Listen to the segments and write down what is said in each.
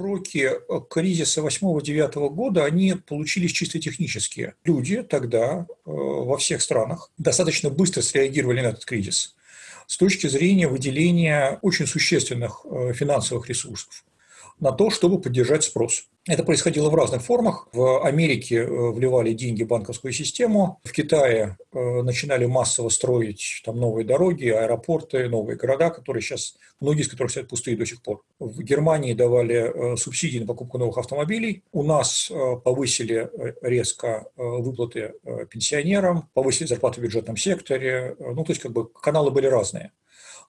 Уроки кризиса 8-9 года, они получились чисто технические. Люди тогда э, во всех странах достаточно быстро среагировали на этот кризис с точки зрения выделения очень существенных э, финансовых ресурсов на то, чтобы поддержать спрос. Это происходило в разных формах. В Америке э, вливали деньги в банковскую систему, в Китае э, начинали массово строить там новые дороги, аэропорты, новые города, которые сейчас, многие из которых стоят пустые до сих пор. В Германии давали э, субсидии на покупку новых автомобилей. У нас повысили резко выплаты пенсионерам, повысили зарплаты в бюджетном секторе. Ну, то есть, как бы каналы были разные.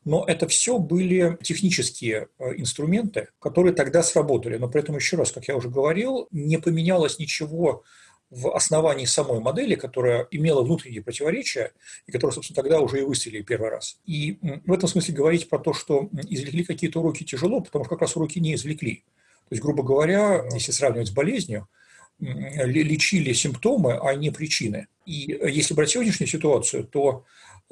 Но это все были технические э, инструменты, которые тогда сработали. Но при этом, еще раз, как я уже говорил, не поменялось ничего в основании самой модели, которая имела внутренние противоречия и которая, собственно, тогда уже и выстрелили первый раз. И в этом смысле говорить про то, что извлекли какие-то уроки тяжело, потому что как раз уроки не извлекли. То есть, грубо говоря, если сравнивать с болезнью, лечили симптомы, а не причины. И э, если брать сегодняшнюю ситуацию, то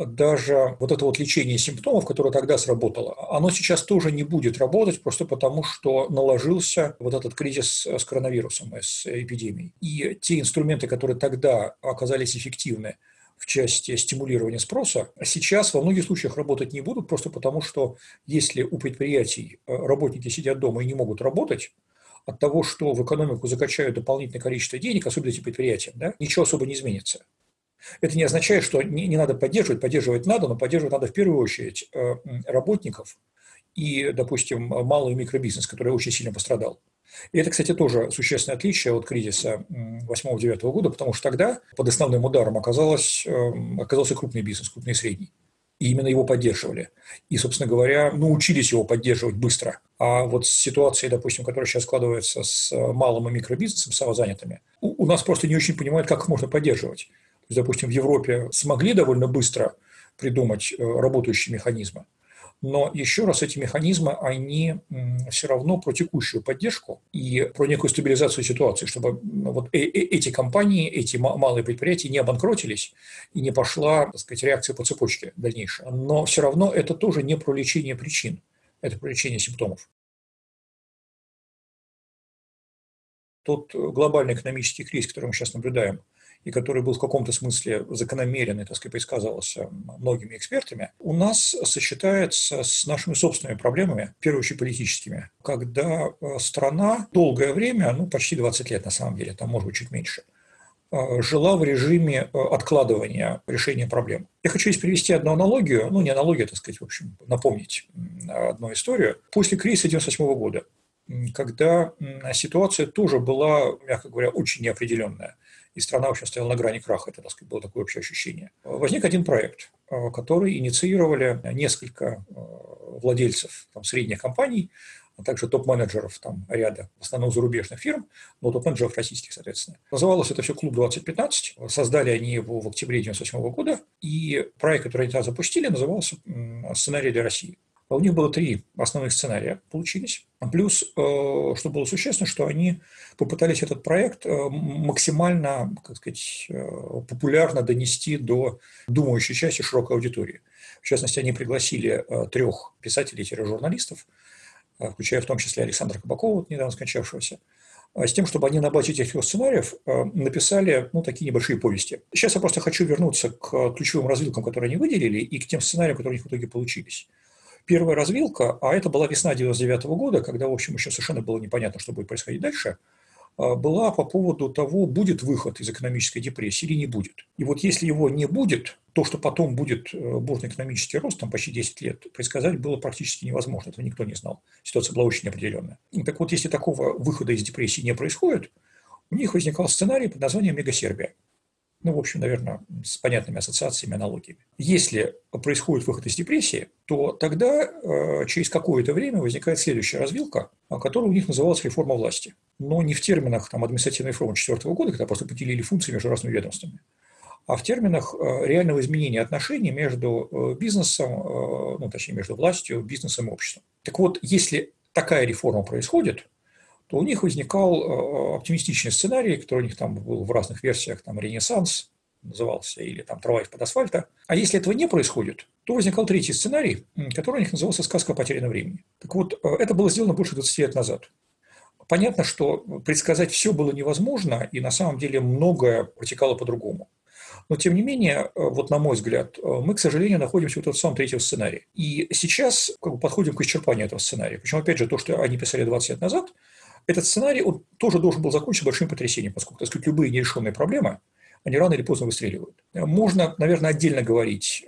даже вот это вот лечение симптомов, которое тогда сработало, оно сейчас тоже не будет работать просто потому, что наложился вот этот кризис с коронавирусом, с эпидемией. И те инструменты, которые тогда оказались эффективны, в части стимулирования спроса, сейчас во многих случаях работать не будут, просто потому что если у предприятий э, работники сидят дома и не могут работать, от того, что в экономику закачают дополнительное количество денег, особенно эти предприятия, да, ничего особо не изменится. Это не означает, что не, не надо поддерживать, поддерживать надо, но поддерживать надо в первую очередь э, работников и, допустим, малый микробизнес, который очень сильно пострадал. И это, кстати, тоже существенное отличие от кризиса 8-9 года, потому что тогда под основным ударом оказалось, э, оказался крупный бизнес, крупный и средний. И именно его поддерживали. И, собственно говоря, научились его поддерживать быстро. А вот с ситуацией, допустим, которая сейчас складывается с малым и микробизнесом, самозанятыми, у, у нас просто не очень понимают, как их можно поддерживать допустим, в Европе смогли довольно быстро придумать э, работающие механизмы, но еще раз эти механизмы, они все равно про текущую поддержку и про некую стабилизацию ситуации, чтобы вот э, э, эти компании, эти малые предприятия не обанкротились и не пошла, так сказать, реакция по цепочке дальнейшая. Но все равно это тоже не про лечение причин, это про лечение симптомов. Тот глобальный экономический кризис, который мы сейчас наблюдаем – и который был в каком-то смысле закономерен и, так сказать, предсказывался многими экспертами, у нас сочетается с нашими собственными проблемами, в первую очередь политическими, когда э, страна долгое время, ну, почти 20 лет на самом деле, там, может быть, чуть меньше, э, жила в режиме э, откладывания решения проблем. Я хочу здесь привести одну аналогию, ну, не аналогию, так сказать, в общем, напомнить одну историю. После кризиса 1998 года когда ситуация тоже была, мягко говоря, очень неопределенная и страна вообще стояла на грани краха, это так сказать, было такое общее ощущение. Возник один проект, э, который инициировали несколько э, владельцев там, средних компаний, а также топ-менеджеров там ряда, в основном зарубежных фирм, но топ-менеджеров российских, соответственно. Называлось это все «Клуб 2015». Создали они его в октябре 1998 года, и проект, который они тогда запустили, назывался «Сценарий для России». А у них было три основных сценария получились. Плюс, э, что было существенно, что они попытались этот проект э, максимально, как сказать, э, популярно донести до думающей части широкой аудитории. В частности, они пригласили трех писателей-журналистов, включая в том числе Александра Кабакова, недавно скончавшегося, с тем, чтобы они на базе этих трех сценариев написали ну, такие небольшие повести. Сейчас я просто хочу вернуться к ключевым развилкам, которые они выделили, и к тем сценариям, которые у них в итоге получились первая развилка, а это была весна 99 года, когда, в общем, еще совершенно было непонятно, что будет происходить дальше, а, была по поводу того, будет выход из экономической депрессии или не будет. И вот если его не будет, то, что потом будет э, бурный экономический рост, там почти 10 лет, предсказать было практически невозможно, этого никто не знал. Ситуация была очень неопределенная. Так вот, если такого выхода из депрессии не происходит, у них возникал сценарий под названием «Мегасербия» ну, в общем, наверное, с понятными ассоциациями, аналогиями. Если происходит выход из депрессии, то тогда э, через какое-то время возникает следующая развилка, которая у них называлась реформа власти. Но не в терминах там, административной реформы 2004 года, когда просто поделили функции между разными ведомствами, а в терминах э, реального изменения отношений между э, бизнесом, ну, точнее, между властью, бизнесом и обществом. Так вот, если такая реформа происходит, то у них возникал э, оптимистичный сценарий, который у них там был в разных версиях, там «Ренессанс» назывался, или там «Трава из-под асфальта». А если этого не происходит, то возникал третий сценарий, который у них назывался «Сказка о потерянном времени». Так вот, э, это было сделано больше 20 лет назад. Понятно, что предсказать все было невозможно, и на самом деле многое протекало по-другому. Но, тем не менее, вот на мой взгляд, мы, к сожалению, находимся в самом третьем сценарии. И сейчас как бы, подходим к исчерпанию этого сценария. Причем, опять же, то, что они писали 20 лет назад, этот сценарий он тоже должен был закончиться большим потрясением, поскольку, так сказать, любые нерешенные проблемы, они рано или поздно выстреливают. Можно, наверное, отдельно говорить,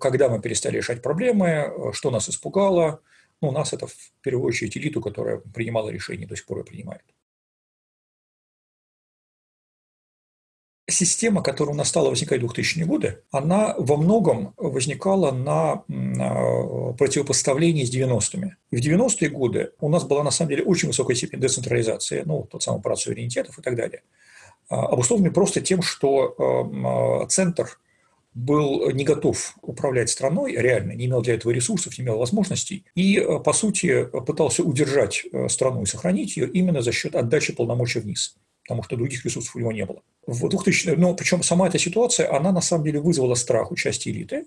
когда мы перестали решать проблемы, что нас испугало, ну, нас это в первую очередь элиту, которая принимала решения, до сих пор и принимает. Система, которая у нас стала возникать в 2000-е годы, она во многом возникала на, на противопоставлении с 90-ми. И в 90-е годы у нас была на самом деле очень высокая степень децентрализации, ну, тот самый аппарат суверенитетов и так далее, а, обусловленный просто тем, что а, центр был не готов управлять страной, реально не имел для этого ресурсов, не имел возможностей, и, э, по сути, пытался удержать э, страну и сохранить ее именно за счет отдачи полномочий вниз потому что других ресурсов у него не было. В 2000, ну, причем сама эта ситуация, она на самом деле вызвала страх у части элиты,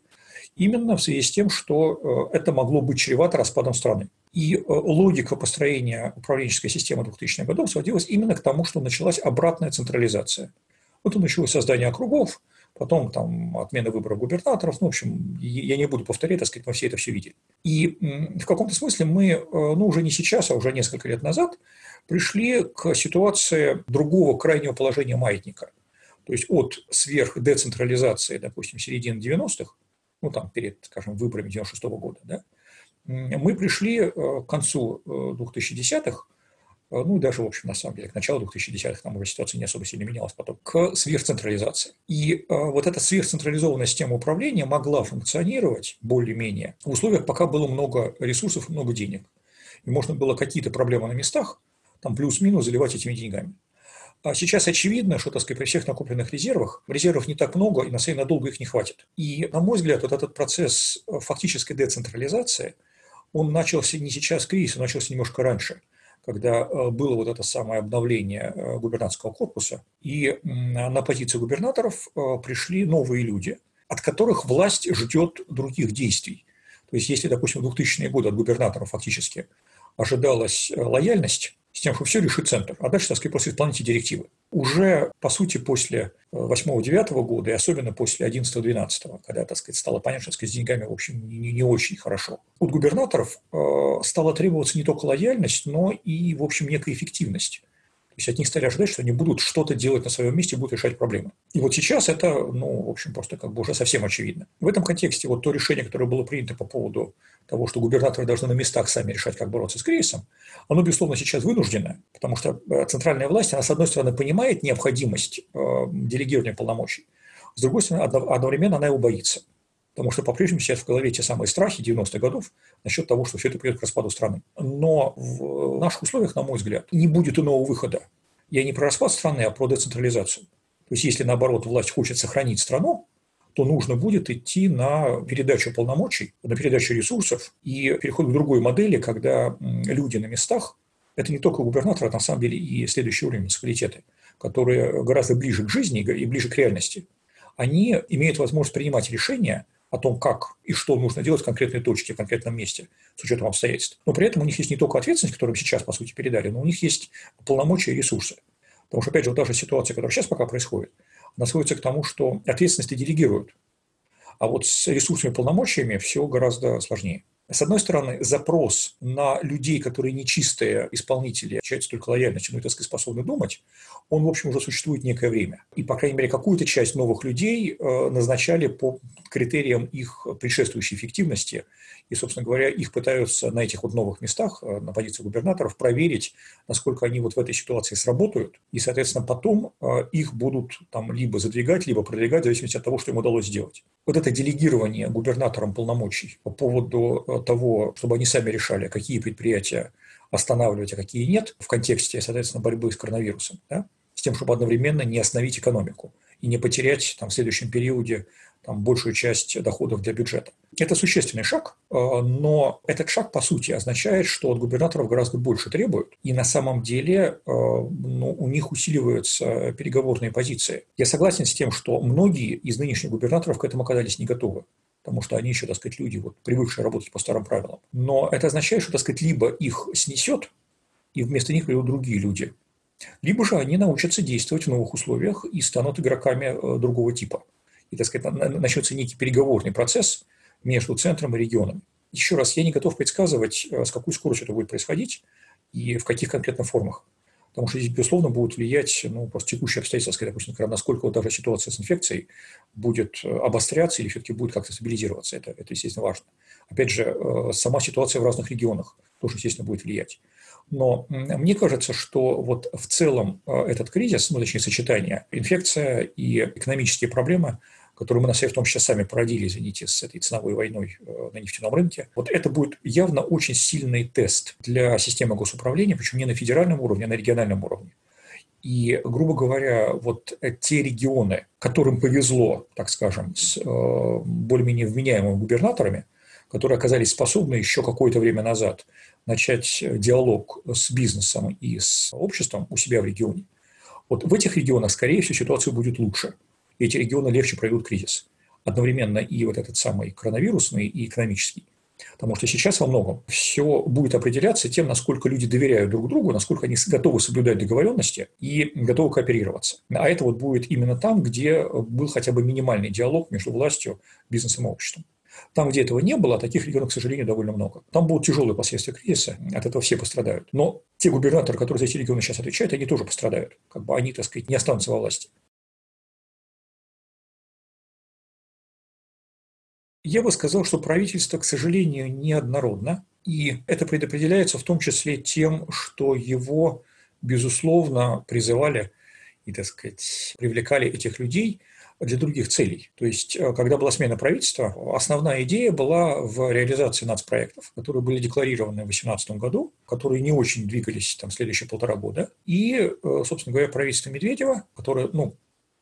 именно в связи с тем, что э, это могло быть чревато распадом страны. И логика построения управленческой системы 2000-х годов сводилась именно к тому, что началась обратная централизация. Вот началось создание округов, потом там отмена выборов губернаторов, ну, в общем, я не буду повторять, так сказать, мы все это все видели. И в каком-то смысле мы, э, ну, уже не сейчас, а уже несколько лет назад пришли к ситуации другого крайнего положения маятника. То есть от сверхдецентрализации, допустим, середины 90-х, ну, там, перед, скажем, выборами 96 -го года, да, мы пришли э, к концу 2010-х э, Э, ну, даже, в общем, на самом деле, к началу 2010-х там уже ситуация не особо сильно менялась потом, к сверхцентрализации. И э, вот эта сверхцентрализованная система управления могла функционировать более-менее в условиях, пока было много ресурсов и много денег. И можно было какие-то проблемы на местах, там плюс-минус заливать этими деньгами. А сейчас очевидно, что, так сказать, при всех накопленных резервах, резервов не так много, и на самом деле надолго их не хватит. И, на мой взгляд, вот этот процесс э, фактической децентрализации, он начался не сейчас с кризиса, он начался немножко раньше – когда э, было вот это самое обновление э, губернаторского корпуса, и на позиции губернаторов пришли новые люди, от которых власть ждет других действий. То есть, если, допустим, в 2000-е годы от губернаторов фактически ожидалась лояльность, с тем, что все решит центр, а дальше, так сказать, просто исполните директивы. Уже, по сути, после 8-9 года, и особенно после 11-12, когда, так сказать, стало понятно, что с деньгами, в общем, не, не очень хорошо, от губернаторов э, стала требоваться не только лояльность, но и, в общем, некая эффективность. То есть от них стали ожидать, что они будут что-то делать на своем месте, будут решать проблемы. И вот сейчас это, ну, в общем, просто как бы уже совсем очевидно. В этом контексте вот то решение, которое было принято по поводу того, что губернаторы должны на местах сами решать, как бороться с кризисом, оно, безусловно, сейчас вынуждено, потому что э, центральная власть, она, с одной стороны, понимает необходимость э, делегирования полномочий, с другой стороны, одновременно она его боится. Потому что по-прежнему сидят в голове те самые страхи 90-х годов насчет того, что все это придет к распаду страны. Но в наших условиях, на мой взгляд, не будет иного выхода. Я не про распад страны, а про децентрализацию. То есть, если, наоборот, власть хочет сохранить страну, то нужно будет идти на передачу полномочий, на передачу ресурсов и переход к другой модели, когда люди на местах – это не только губернаторы, а на самом деле и следующий уровень муниципалитеты, которые гораздо ближе к жизни и ближе к реальности. Они имеют возможность принимать решения о том, как и что нужно делать в конкретной точке, в конкретном месте, с учетом обстоятельств. Но при этом у них есть не только ответственность, которую сейчас, по сути, передали, но у них есть полномочия и ресурсы. Потому что, опять же, вот даже ситуация, которая сейчас пока происходит, она сводится к тому, что ответственности делегируют. А вот с ресурсами и полномочиями все гораздо сложнее. С одной стороны, запрос на людей, которые нечистые исполнители, отличаются только лояльностью, но и, так сказать, способны думать, он, в общем, уже существует некое время. И, по крайней мере, какую-то часть новых людей э, назначали по критериям их предшествующей эффективности. И, собственно говоря, их пытаются на этих вот новых местах, э, на позиции губернаторов, проверить, насколько они вот в этой ситуации сработают. И, соответственно, потом э, их будут там либо задвигать, либо продвигать, в зависимости от того, что им удалось сделать. Вот это делегирование губернаторам полномочий по поводу того, чтобы они сами решали, какие предприятия останавливать, а какие нет, в контексте, соответственно, борьбы с коронавирусом, да, с тем, чтобы одновременно не остановить экономику и не потерять там, в следующем периоде там, большую часть доходов для бюджета. Это существенный шаг, э, но этот шаг, по сути, означает, что от губернаторов гораздо больше требуют, и на самом деле э, ну, у них усиливаются переговорные позиции. Я согласен с тем, что многие из нынешних губернаторов к этому оказались не готовы потому что они еще, так сказать, люди, вот, привыкшие работать по старым правилам. Но это означает, что, так сказать, либо их снесет, и вместо них придут другие люди. Либо же они научатся действовать в новых условиях и станут игроками э, другого типа. И, так сказать, начнется некий переговорный процесс между центром и регионом. Еще раз, я не готов предсказывать, э, с какой скоростью это будет происходить и в каких конкретно формах. Потому что здесь, безусловно, будут влиять ну, просто текущие обстоятельства, допустим, насколько даже ситуация с инфекцией будет э, обостряться или все-таки будет как-то стабилизироваться. Это, это, естественно, важно. Опять же, э, сама ситуация в разных регионах тоже, естественно, будет влиять. Но мне кажется, что вот в целом этот кризис, ну, точнее, сочетание инфекция и экономические проблемы – которую мы на себе в том числе сами породили, извините, с этой ценовой войной э, на нефтяном рынке, вот это будет явно очень сильный тест для системы госуправления, причем не на федеральном уровне, а на региональном уровне. И, грубо говоря, вот те регионы, которым повезло, так скажем, с э, более-менее вменяемыми губернаторами, которые оказались способны еще какое-то время назад начать диалог с бизнесом и с обществом у себя в регионе, вот в этих регионах, скорее всего, ситуация будет лучше – эти регионы легче пройдут кризис. Одновременно и вот этот самый коронавирусный, и экономический. Потому что сейчас во многом все будет определяться тем, насколько люди доверяют друг другу, насколько они готовы соблюдать договоренности и готовы кооперироваться. А это вот будет именно там, где был хотя бы минимальный диалог между властью, бизнесом и обществом. Там, где этого не было, а таких регионов, к сожалению, довольно много. Там будут тяжелые последствия кризиса, от этого все пострадают. Но те губернаторы, которые за эти регионы сейчас отвечают, они тоже пострадают. Как бы они, так сказать, не останутся во власти. Я бы сказал, что правительство, к сожалению, неоднородно, и это предопределяется в том числе тем, что его, безусловно, призывали и, так сказать, привлекали этих людей для других целей. То есть, э, когда была смена правительства, основная идея была в реализации нацпроектов, которые были декларированы в 2018 году, которые не очень двигались там следующие полтора года. И, э, собственно говоря, правительство Медведева, которое, ну,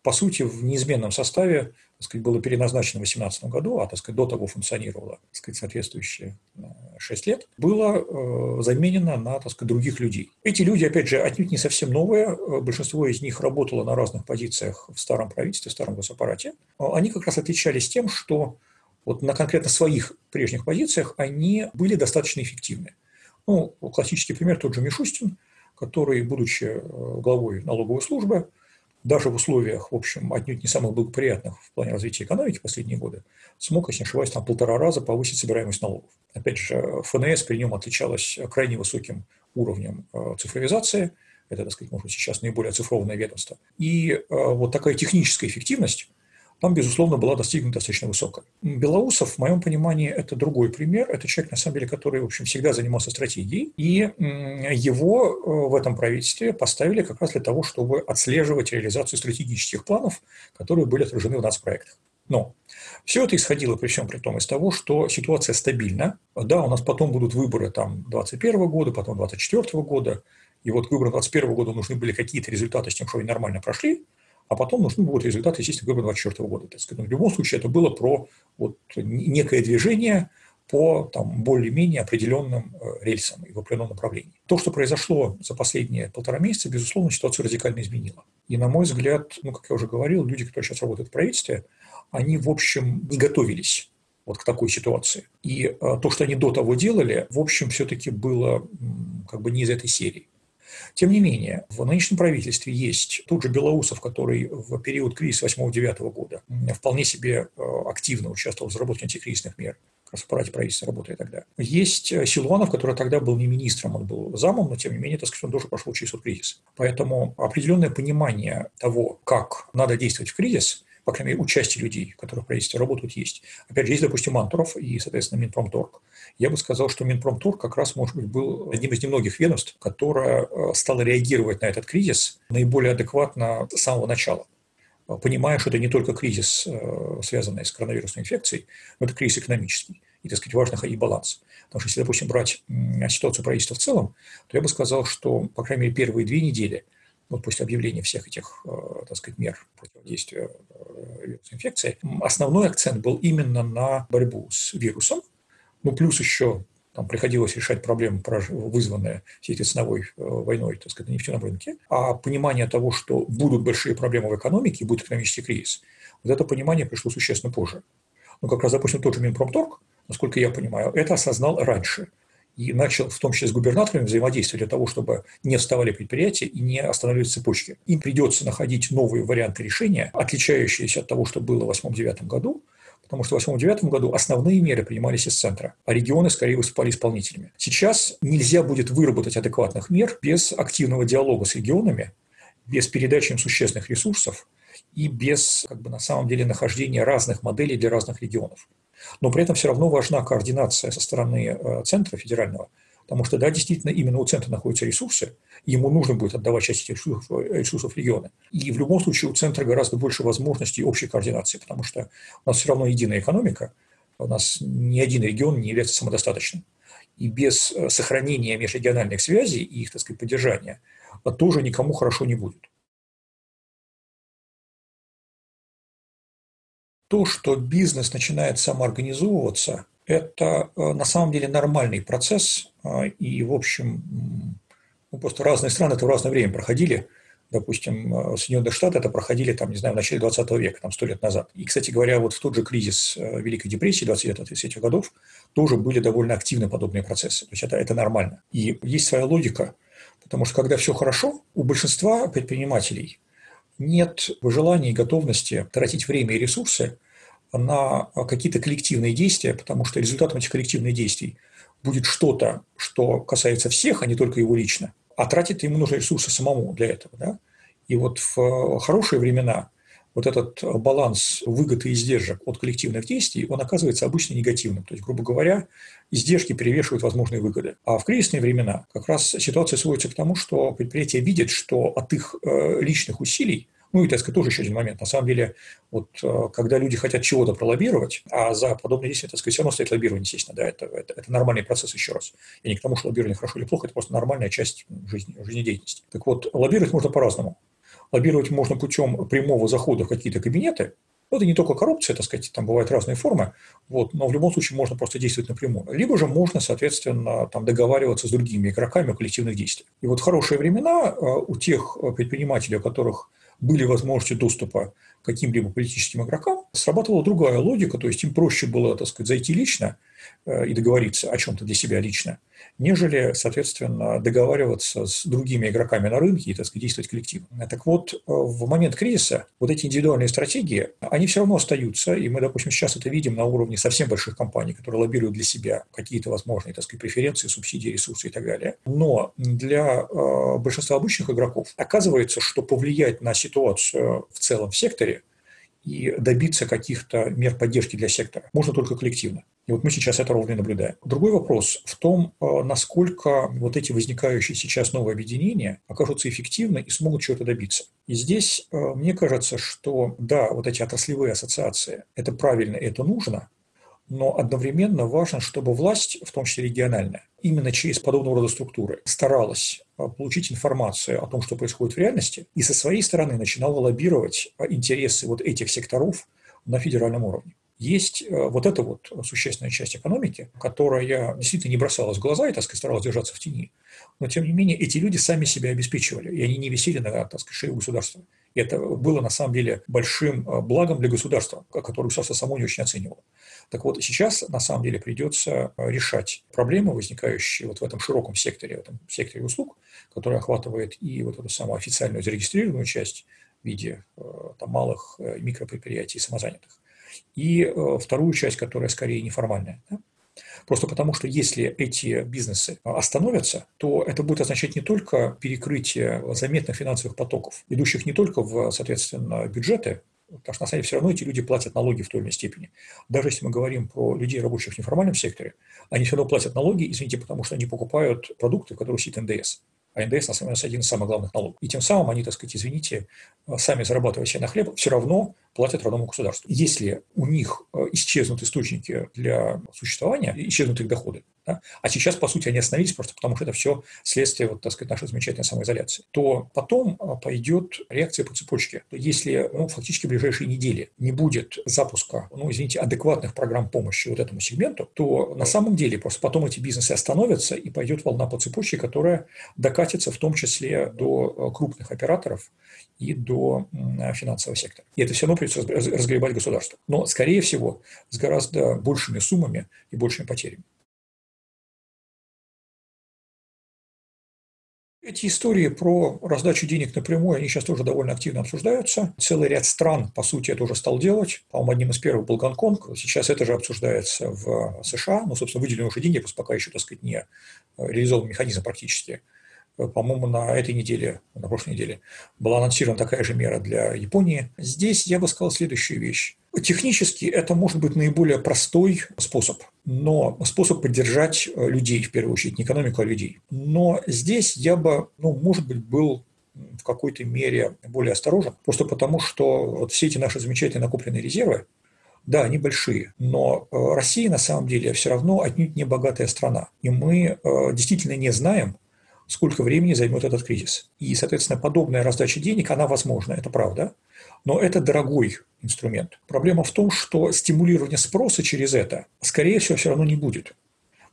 по сути, в неизменном составе так сказать, было переназначено в 2018 году, а так сказать, до того функционировало так сказать, соответствующие 6 э, лет, было э, заменено на так сказать, других людей. Эти люди, опять же, отнюдь не совсем новые. Э, большинство из них работало на разных позициях в старом правительстве, в старом госаппарате. Они как раз отличались тем, что вот на конкретно своих прежних позициях они были достаточно эффективны. Ну, классический пример тот же Мишустин, который, будучи главой налоговой службы, даже в условиях, в общем, отнюдь не самых благоприятных в плане развития экономики последние годы, смог, если не ошибаюсь, там полтора раза повысить собираемость налогов. Опять же, ФНС при нем отличалась крайне высоким уровнем э, цифровизации, это, так сказать, может быть, сейчас наиболее цифровное ведомство. И э, вот такая техническая эффективность – там, безусловно, была достигнута достаточно высокая. Белоусов, в моем понимании, это другой пример. Это человек, на самом деле, который, в общем, всегда занимался стратегией. И его э, в этом правительстве поставили как раз для того, чтобы отслеживать реализацию стратегических планов, которые были отражены в нацпроектах. Но все это исходило при всем при том из того, что ситуация стабильна. Да, у нас потом будут выборы там 2021 года, потом 2024 года. И вот к выборам 2021 года нужны были какие-то результаты с тем, что они нормально прошли а потом нужны будут результаты, естественно, выборов 2024 года. Так сказать. Но в любом случае это было про вот некое движение по там, более-менее определенным э, рельсам и в определенном направлении. То, что произошло за последние полтора месяца, безусловно, ситуацию радикально изменило. И, на мой взгляд, ну, как я уже говорил, люди, которые сейчас работают в правительстве, они, в общем, не готовились вот к такой ситуации. И э, то, что они до того делали, в общем, все-таки было как бы не из этой серии. Тем не менее, в нынешнем правительстве есть тот же Белоусов, который в период кризиса 8-9 года вполне себе э, активно участвовал в разработке антикризисных мер раз в аппарате правительства работая тогда. Есть э, Силуанов, который тогда был не министром, он был замом, но тем не менее, так сказать, он тоже прошел через кризис. Поэтому определенное понимание того, как надо действовать в кризис, по крайней мере, у людей, которые в правительстве работают, есть. Опять же, есть, допустим, Мантуров и, соответственно, Минпромторг. Я бы сказал, что Минпромторг как раз, может быть, был одним из немногих ведомств, которое э, стало реагировать на этот кризис наиболее адекватно с самого начала понимая, что это не только кризис, э, связанный с коронавирусной инфекцией, но это кризис экономический. И, так сказать, важно находить баланс. Потому что если, допустим, брать ситуацию правительства в целом, то я бы сказал, что, по крайней мере, первые две недели – вот после объявления всех этих, э, так сказать, мер противодействия э, вирусной инфекции, основной акцент был именно на борьбу с вирусом, ну, плюс еще там приходилось решать проблемы, вызванные всей этой ценовой э, войной, так сказать, на нефтяном рынке, а понимание того, что будут большие проблемы в экономике, будет экономический кризис, вот это понимание пришло существенно позже. Ну, как раз, допустим, тот же Минпромторг, насколько я понимаю, это осознал раньше. И начал в том числе с губернаторами взаимодействовать для того, чтобы не вставали предприятия и не останавливались цепочки. Им придется находить новые варианты решения, отличающиеся от того, что было в 2008-2009 году, потому что в 2008-2009 году основные меры принимались из центра, а регионы скорее выступали исполнителями. Сейчас нельзя будет выработать адекватных мер без активного диалога с регионами, без передачи им существенных ресурсов и без, как бы, на самом деле, нахождения разных моделей для разных регионов. Но при этом все равно важна координация со стороны э, центра федерального, потому что, да, действительно, именно у центра находятся ресурсы, ему нужно будет отдавать часть этих ресурсов, э, ресурсов регионы. И в любом случае у центра гораздо больше возможностей общей координации, потому что у нас все равно единая экономика, у нас ни один регион не является самодостаточным. И без э, сохранения межрегиональных связей и их, так сказать, поддержания тоже никому хорошо не будет. То, что бизнес начинает самоорганизовываться, это э, на самом деле нормальный процесс, э, и, в общем, ну, просто разные страны это в разное время проходили. Допустим, э, Соединенные Штаты это проходили, там, не знаю, в начале 20 века, там, сто лет назад. И, кстати говоря, вот в тот же кризис Великой депрессии 29-30 годов тоже были довольно активны подобные процессы. То есть это, это нормально. И есть своя логика, потому что когда все хорошо, у большинства предпринимателей нет желания и готовности тратить время и ресурсы на какие-то коллективные действия, потому что результатом этих коллективных действий будет что-то, что касается всех, а не только его лично. А тратить ему нужны ресурсы самому для этого. Да? И вот в хорошие времена вот этот баланс выгод и издержек от коллективных действий, он оказывается обычно негативным. То есть, грубо говоря, издержки перевешивают возможные выгоды. А в кризисные времена как раз ситуация сводится к тому, что предприятие видит, что от их э, личных усилий ну и, так сказать, тоже еще один момент. На самом деле, вот э, когда люди хотят чего-то пролоббировать, а за подобные действия, так сказать, все равно стоит лоббирование, естественно, да, это, это, это нормальный процесс еще раз. И не к тому, что лоббирование хорошо или плохо, это просто нормальная часть жизни, жизнедеятельности. Так вот, лоббировать можно по-разному. Лоббировать можно путем прямого захода в какие-то кабинеты, ну, это не только коррупция, так сказать, там бывают разные формы, вот, но в любом случае можно просто действовать напрямую. Либо же можно, соответственно, там, договариваться с другими игроками о коллективных действиях. И вот хорошие времена э, у тех предпринимателей, у которых были возможности доступа к каким-либо политическим игрокам, срабатывала другая логика, то есть им проще было, так сказать, зайти лично э, и договориться о чем-то для себя лично, нежели, соответственно, договариваться с другими игроками на рынке и, так сказать, действовать коллективно. Так вот, э, в момент кризиса вот эти индивидуальные стратегии, они все равно остаются, и мы, допустим, сейчас это видим на уровне совсем больших компаний, которые лоббируют для себя какие-то возможные, так сказать, преференции, субсидии, ресурсы и так далее. Но для э, большинства обычных игроков оказывается, что повлиять на ситуацию в целом в секторе и добиться каких-то мер поддержки для сектора можно только коллективно. И вот мы сейчас это ровно наблюдаем. Другой вопрос в том, э, насколько вот эти возникающие сейчас новые объединения окажутся эффективны и смогут чего-то добиться. И здесь э, мне кажется, что да, вот эти отраслевые ассоциации, это правильно, это нужно, но одновременно важно, чтобы власть, в том числе региональная, именно через подобного рода структуры старалась получить информацию о том, что происходит в реальности, и со своей стороны начинала лоббировать а, интересы вот этих секторов на федеральном уровне. Есть а, вот эта вот существенная часть экономики, которая действительно не бросалась в глаза и, так сказать, старалась держаться в тени. Но, тем не менее, эти люди сами себя обеспечивали, и они не висели на, так сказать, шее государства. И это было, на самом деле, большим благом для государства, которое государство само не очень оценивало. Так вот, сейчас на самом деле придется э, решать проблемы, возникающие вот в этом широком секторе, в этом секторе услуг, который охватывает и вот эту самую официальную зарегистрированную часть в виде э, там, малых э, микропредприятий самозанятых, и вторую часть, которая скорее неформальная. Да? Просто потому, что если эти бизнесы остановятся, то это будет означать не только перекрытие заметных финансовых потоков, идущих не только в, соответственно, бюджеты Потому что, на самом деле, все равно эти люди платят налоги в той или иной степени. Даже если мы говорим про людей, работающих в неформальном секторе, они все равно платят налоги, извините, потому что они покупают продукты, в которых сидит НДС. А НДС, на самом деле, один из самых главных налогов. И тем самым они, так сказать, извините, сами зарабатывая себе на хлеб, все равно платят родному государству. Если у них э, исчезнут источники для существования, исчезнут их доходы, да, а сейчас, по сути, они остановились просто потому, что это все следствие, вот, так сказать, нашей замечательной самоизоляции, то потом э, пойдет реакция по цепочке. Если ну, фактически в ближайшие недели не будет запуска, ну, извините, адекватных программ помощи вот этому сегменту, то на самом деле просто потом эти бизнесы остановятся и пойдет волна по цепочке, которая докатится в том числе до э, крупных операторов и до финансового сектора. И это все равно придется разгребать государство. Но, скорее всего, с гораздо большими суммами и большими потерями. Эти истории про раздачу денег напрямую, они сейчас тоже довольно активно обсуждаются. Целый ряд стран, по сути, это уже стал делать. По-моему, одним из первых был Гонконг. Сейчас это же обсуждается в США. Ну, собственно, выделены уже деньги, пока еще, так сказать, не реализован механизм практически. По-моему, на этой неделе, на прошлой неделе была анонсирована такая же мера для Японии. Здесь я бы сказал следующую вещь. Технически это может быть наиболее простой способ, но способ поддержать э, людей, в первую очередь, не экономику, а людей. Но здесь я бы, ну, может быть, был в какой-то мере более осторожен, просто потому что вот все эти наши замечательные накопленные резервы, да, они большие, но э, Россия на самом деле все равно отнюдь не богатая страна. И мы э, действительно не знаем, сколько времени займет этот кризис. И, соответственно, подобная раздача денег, она возможна, это правда, но это дорогой инструмент. Проблема в том, что стимулирование спроса через это, скорее всего, все равно не будет.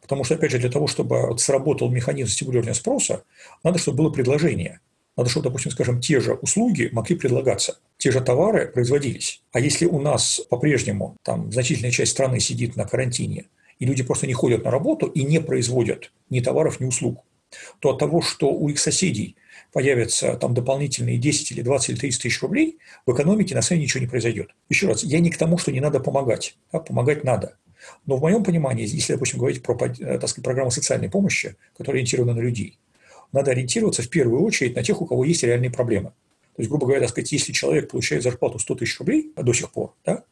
Потому что, опять же, для того, чтобы сработал механизм стимулирования спроса, надо, чтобы было предложение. Надо, чтобы, допустим, скажем, те же услуги могли предлагаться, те же товары производились. А если у нас по-прежнему там значительная часть страны сидит на карантине, и люди просто не ходят на работу и не производят ни товаров, ни услуг, то от того, что у их соседей появятся там дополнительные 10 или 20 или 30 тысяч рублей, в экономике на самом деле ничего не произойдет. Еще раз, я не к тому, что не надо помогать. Да, помогать надо. Но в моем понимании, если, допустим, говорить про э, так сказать, программу социальной помощи, которая ориентирована на людей, надо ориентироваться в первую очередь на тех, у кого есть реальные проблемы. То есть, грубо говоря, так сказать, если человек получает зарплату 100 тысяч рублей до сих пор, да,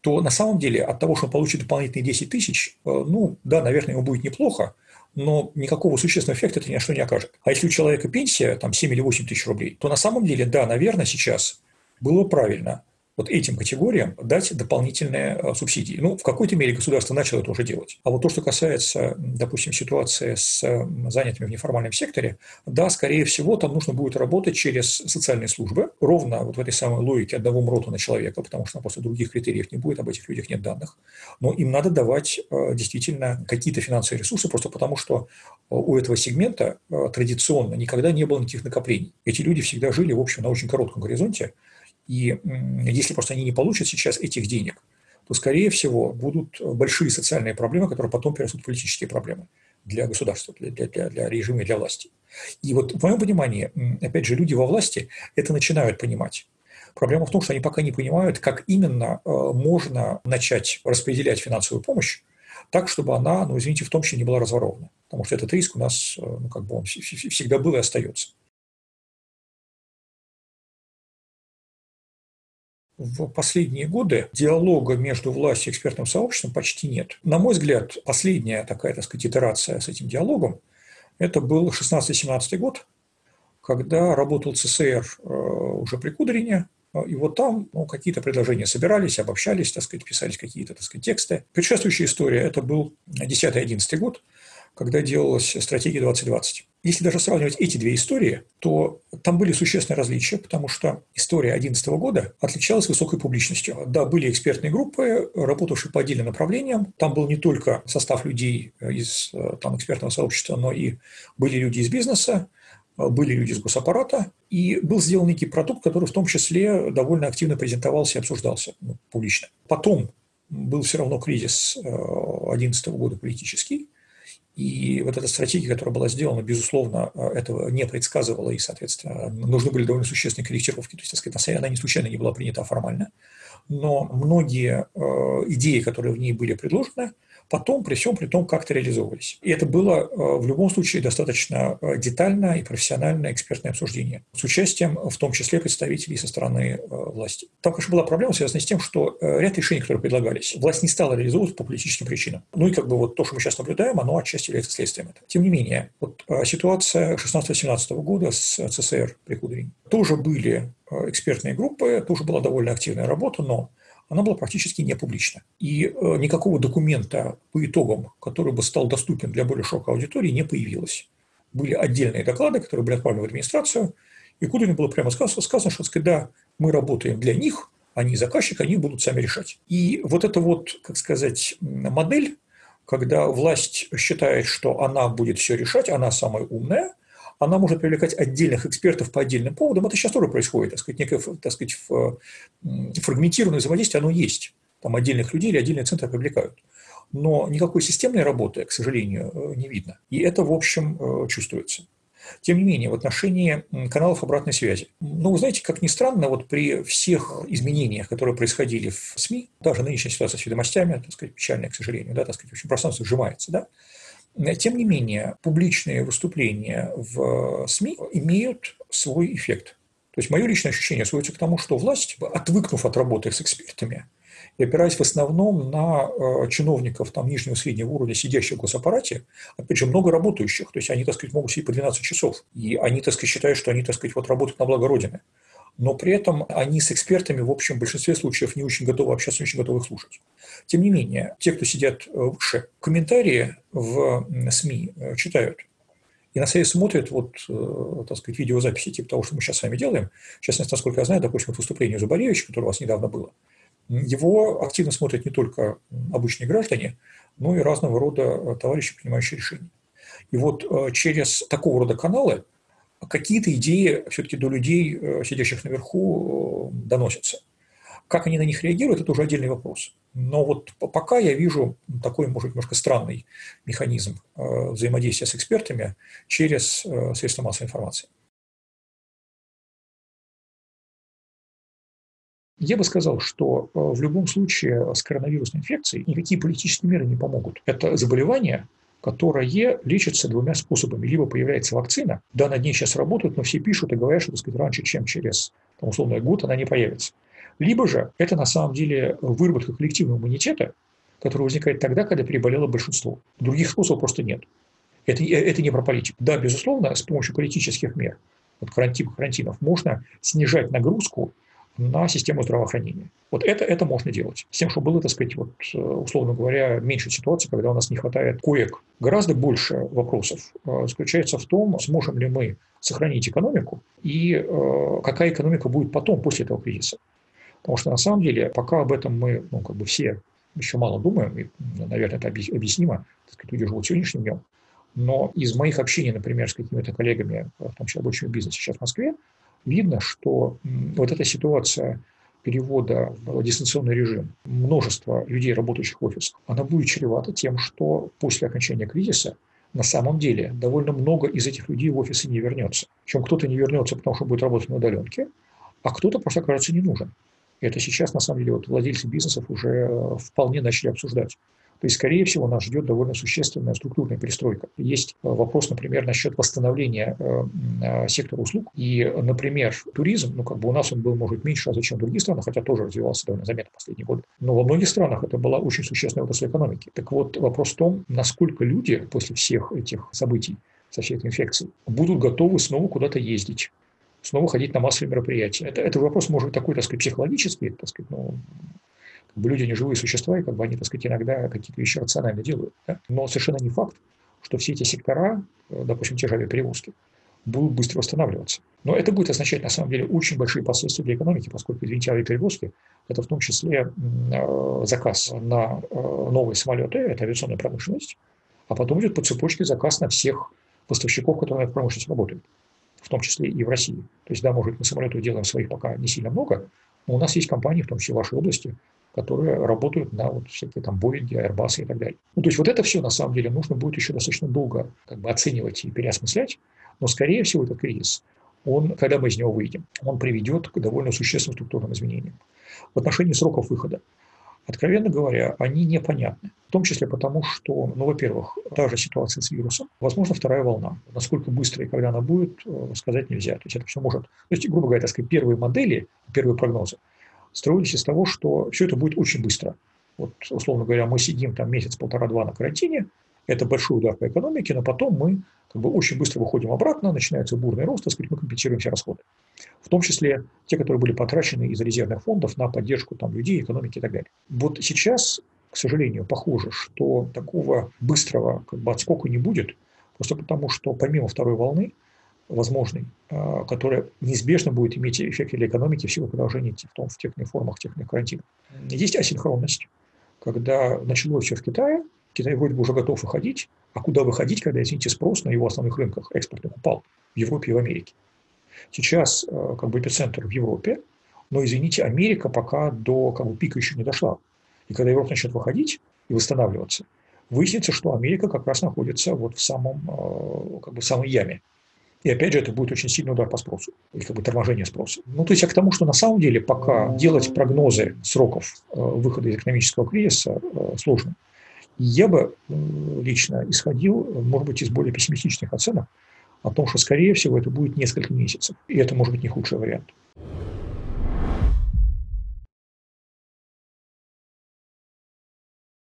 то на самом деле от того, что он получит дополнительные 10 тысяч, э, ну, да, наверное, ему будет неплохо, но никакого существенного эффекта это ни на что не окажет. А если у человека пенсия там 7 или 8 тысяч рублей, то на самом деле, да, наверное, сейчас было правильно вот этим категориям дать дополнительные э, субсидии. Ну, в какой-то мере государство начало это уже делать. А вот то, что касается, допустим, ситуации с занятыми в неформальном секторе, да, скорее всего, там нужно будет работать через социальные службы, ровно вот в этой самой логике одного МРОТа на человека, потому что просто других критериев не будет, об этих людях нет данных. Но им надо давать э, действительно какие-то финансовые ресурсы, просто потому что э, у этого сегмента традиционно никогда не было никаких накоплений. Эти люди всегда жили, в общем, на очень коротком горизонте, и если просто они не получат сейчас этих денег, то, скорее всего, будут большие социальные проблемы, которые потом перерастут в политические проблемы для государства, для, для, для режима и для власти. И вот в моем понимании, опять же, люди во власти это начинают понимать. Проблема в том, что они пока не понимают, как именно э, можно начать распределять финансовую помощь так, чтобы она, ну, извините, в том числе не была разворована. Потому что этот риск у нас, э, ну, как бы он всегда был и остается. В последние годы диалога между властью и экспертным сообществом почти нет. На мой взгляд, последняя такая, так сказать, итерация с этим диалогом – это был 16-17 год, когда работал ЦСР э, уже при Кудрине, и вот там ну, какие-то предложения собирались, обобщались, так сказать, писались какие-то так сказать, тексты. Предшествующая история – это был 10-11 год, когда делалась стратегия 2020. Если даже сравнивать эти две истории, то там были существенные различия, потому что история 2011 года отличалась высокой публичностью. Да, были экспертные группы, работавшие по отдельным направлениям. Там был не только состав людей из там, экспертного сообщества, но и были люди из бизнеса, были люди из госаппарата, и был сделан некий продукт, который в том числе довольно активно презентовался и обсуждался ну, публично. Потом был все равно кризис 2011 э, года политический, и вот эта стратегия, которая была сделана, безусловно, э, этого не предсказывала, и, соответственно, нужны были довольно существенные корректировки. То есть, так сказать, она не случайно не была принята формально. Но многие э, идеи, которые в ней были предложены, потом при всем при том как-то реализовывались. И это было э, в любом случае достаточно э, детальное и профессиональное экспертное обсуждение с участием в том числе представителей со стороны э, власти. Там, конечно, была проблема, связанная с тем, что ряд решений, которые предлагались, власть не стала реализовывать по политическим причинам. Ну и как бы вот то, что мы сейчас наблюдаем, оно отчасти является следствием этого. Тем не менее, вот ситуация 16-17 года с ЦСР при Кудрине. Тоже были экспертные группы, тоже была довольно активная работа, но она была практически не публична. И э, никакого документа по итогам, который бы стал доступен для более широкой аудитории, не появилось. Были отдельные доклады, которые были отправлены в администрацию, и Кудину было прямо сказано, сказано что сказать, да, мы работаем для них, они заказчик, они будут сами решать. И вот эта вот, как сказать, модель, когда власть считает, что она будет все решать, она самая умная, она может привлекать отдельных экспертов по отдельным поводам. Это сейчас тоже происходит, так сказать, некое, так сказать, фрагментированное взаимодействие, оно есть. Там отдельных людей или отдельные центры привлекают. Но никакой системной работы, к сожалению, э, не видно. И это, в общем, э, чувствуется. Тем не менее, в отношении каналов обратной связи. Ну, вы знаете, как ни странно, вот при всех изменениях, которые происходили в СМИ, даже нынешняя ситуация с ведомостями, так сказать, печальная, к сожалению, да, так сказать, очень пространство сжимается, да, тем не менее, публичные выступления в СМИ имеют свой эффект. То есть мое личное ощущение сводится к тому, что власть, отвыкнув от работы с экспертами, и опираясь в основном на э, чиновников там, нижнего и среднего уровня, сидящих в госаппарате, опять же, много работающих, то есть они, так сказать, могут сидеть по 12 часов, и они, так сказать, считают, что они, так сказать, вот работают на благо Родины. Но при этом они с экспертами, в общем, в большинстве случаев не очень готовы общаться, не очень готовы их слушать. Тем не менее, те, кто сидят э, выше, комментарии в СМИ э, читают. И на связи смотрят вот, так сказать, видеозаписи типа того, что мы сейчас с вами делаем. Частности, насколько я знаю, допустим, вот выступление Зубаревича, которое у вас недавно было, его активно смотрят не только обычные граждане, но и разного рода э, товарищи, принимающие решения. И вот э, через такого рода каналы какие-то идеи все-таки до людей, э, сидящих наверху, доносятся. Как они на них реагируют, это уже отдельный вопрос. Но вот пока я вижу такой, может, немножко странный механизм взаимодействия с экспертами через средства массовой информации. Я бы сказал, что э, в любом случае с коронавирусной инфекцией никакие политические меры не помогут. Это заболевание, которое лечится двумя способами. Либо появляется вакцина, да, над ней сейчас работают, но все пишут и говорят, что, так сказать, раньше, чем через, там, условно, год она не появится. Либо же это на самом деле выработка коллективного иммунитета, который возникает тогда, когда переболело большинство. Других способов просто нет. Это, это не про политику. Да, безусловно, с помощью политических мер, вот карантин, карантинов, можно снижать нагрузку на систему здравоохранения. Вот это, это можно делать. С тем, чтобы было, так сказать, вот, э, условно говоря, меньше ситуаций, когда у нас не хватает коек. Гораздо больше вопросов э, заключается в том, сможем ли мы сохранить экономику и э, какая экономика будет потом, после этого кризиса. Потому что на самом деле, пока об этом мы, ну, как бы все еще мало думаем, и, наверное, это объяснимо, так сказать, люди живут сегодняшним днем, но из моих общений, например, с какими-то коллегами, в том числе рабочими бизнесе сейчас в Москве, видно, что вот эта ситуация перевода в дистанционный режим множества людей, работающих в офисах, она будет чревата тем, что после окончания кризиса на самом деле довольно много из этих людей в офисы не вернется. Причем кто-то не вернется, потому что будет работать на удаленке, а кто-то просто окажется не нужен. Это сейчас, на самом деле, вот владельцы бизнесов уже э, вполне начали обсуждать. То есть, скорее всего, нас ждет довольно существенная структурная перестройка. Есть э, вопрос, например, насчет восстановления э, э, сектора услуг. И, например, туризм, ну, как бы у нас он был, может, меньше раза, чем в других странах, хотя тоже развивался довольно заметно в последние годы. Но во многих странах это была очень существенная отрасль экономики. Так вот, вопрос в том, насколько люди после всех этих событий, со всей этой инфекцией, будут готовы снова куда-то ездить снова ходить на массовые мероприятия. Это, это вопрос может быть такой, так сказать, психологический, так сказать, ну, как бы люди не живые существа, и как бы они, так сказать, иногда какие-то вещи рационально делают. Да? Но совершенно не факт, что все эти сектора, э, допустим, те же авиаперевозки, будут быстро восстанавливаться. Но это будет означать, на самом деле, очень большие последствия для экономики, поскольку, извините, авиаперевозки – это в том числе э, заказ на э, новые самолеты, это авиационная промышленность, а потом идет по цепочке заказ на всех поставщиков, которые на этой промышленности работают, в том числе и в России. То есть, да, может, мы самолетов делаем своих пока не сильно много, но у нас есть компании, в том числе в вашей области, которые работают на вот всякие там Боинги, Airbus и так далее. Ну, то есть вот это все, на самом деле, нужно будет еще достаточно долго как бы оценивать и переосмыслять, но, скорее всего, этот кризис, он, когда мы из него выйдем, он приведет к довольно существенным структурным изменениям. В отношении сроков выхода, откровенно говоря, они непонятны. В том числе потому, что, ну, во-первых, та же ситуация с вирусом, возможно, вторая волна. Насколько быстро и когда она будет, э, сказать нельзя. То есть это все может... То есть, грубо говоря, так сказать, первые модели, первые прогнозы – строились из того, что все это будет очень быстро. Вот, условно говоря, мы сидим там месяц, полтора-два на карантине, это большой удар по экономике, но потом мы как бы очень быстро выходим обратно, начинается бурный рост, так сказать, мы компенсируем все расходы. В том числе те, которые были потрачены из резервных фондов на поддержку там, людей, экономики и так далее. Вот сейчас, к сожалению, похоже, что такого быстрого как бы, отскока не будет, просто потому что помимо второй волны возможный, а, которая неизбежно будет иметь эффект для экономики в силу продолжения в, том, в тех формах, тех карантина. Есть асинхронность, когда началось все в Китае, Китай вроде бы уже готов выходить, а куда выходить, когда, извините, спрос на его основных рынках экспортных упал в Европе и в Америке. Сейчас а, как бы эпицентр в Европе, но, извините, Америка пока до как бы, пика еще не дошла. И когда Европа начнет выходить и восстанавливаться, выяснится, что Америка как раз находится вот в самом, а, как бы, самой яме И опять же, это будет очень сильный удар по спросу, или как бы торможение спроса. Ну, то есть, я к тому, что на самом деле пока делать прогнозы сроков э, выхода из экономического кризиса э, сложно. Я бы лично исходил, может быть, из более пессимистичных оценок о том, что, скорее всего, это будет несколько месяцев. И это может быть не худший вариант.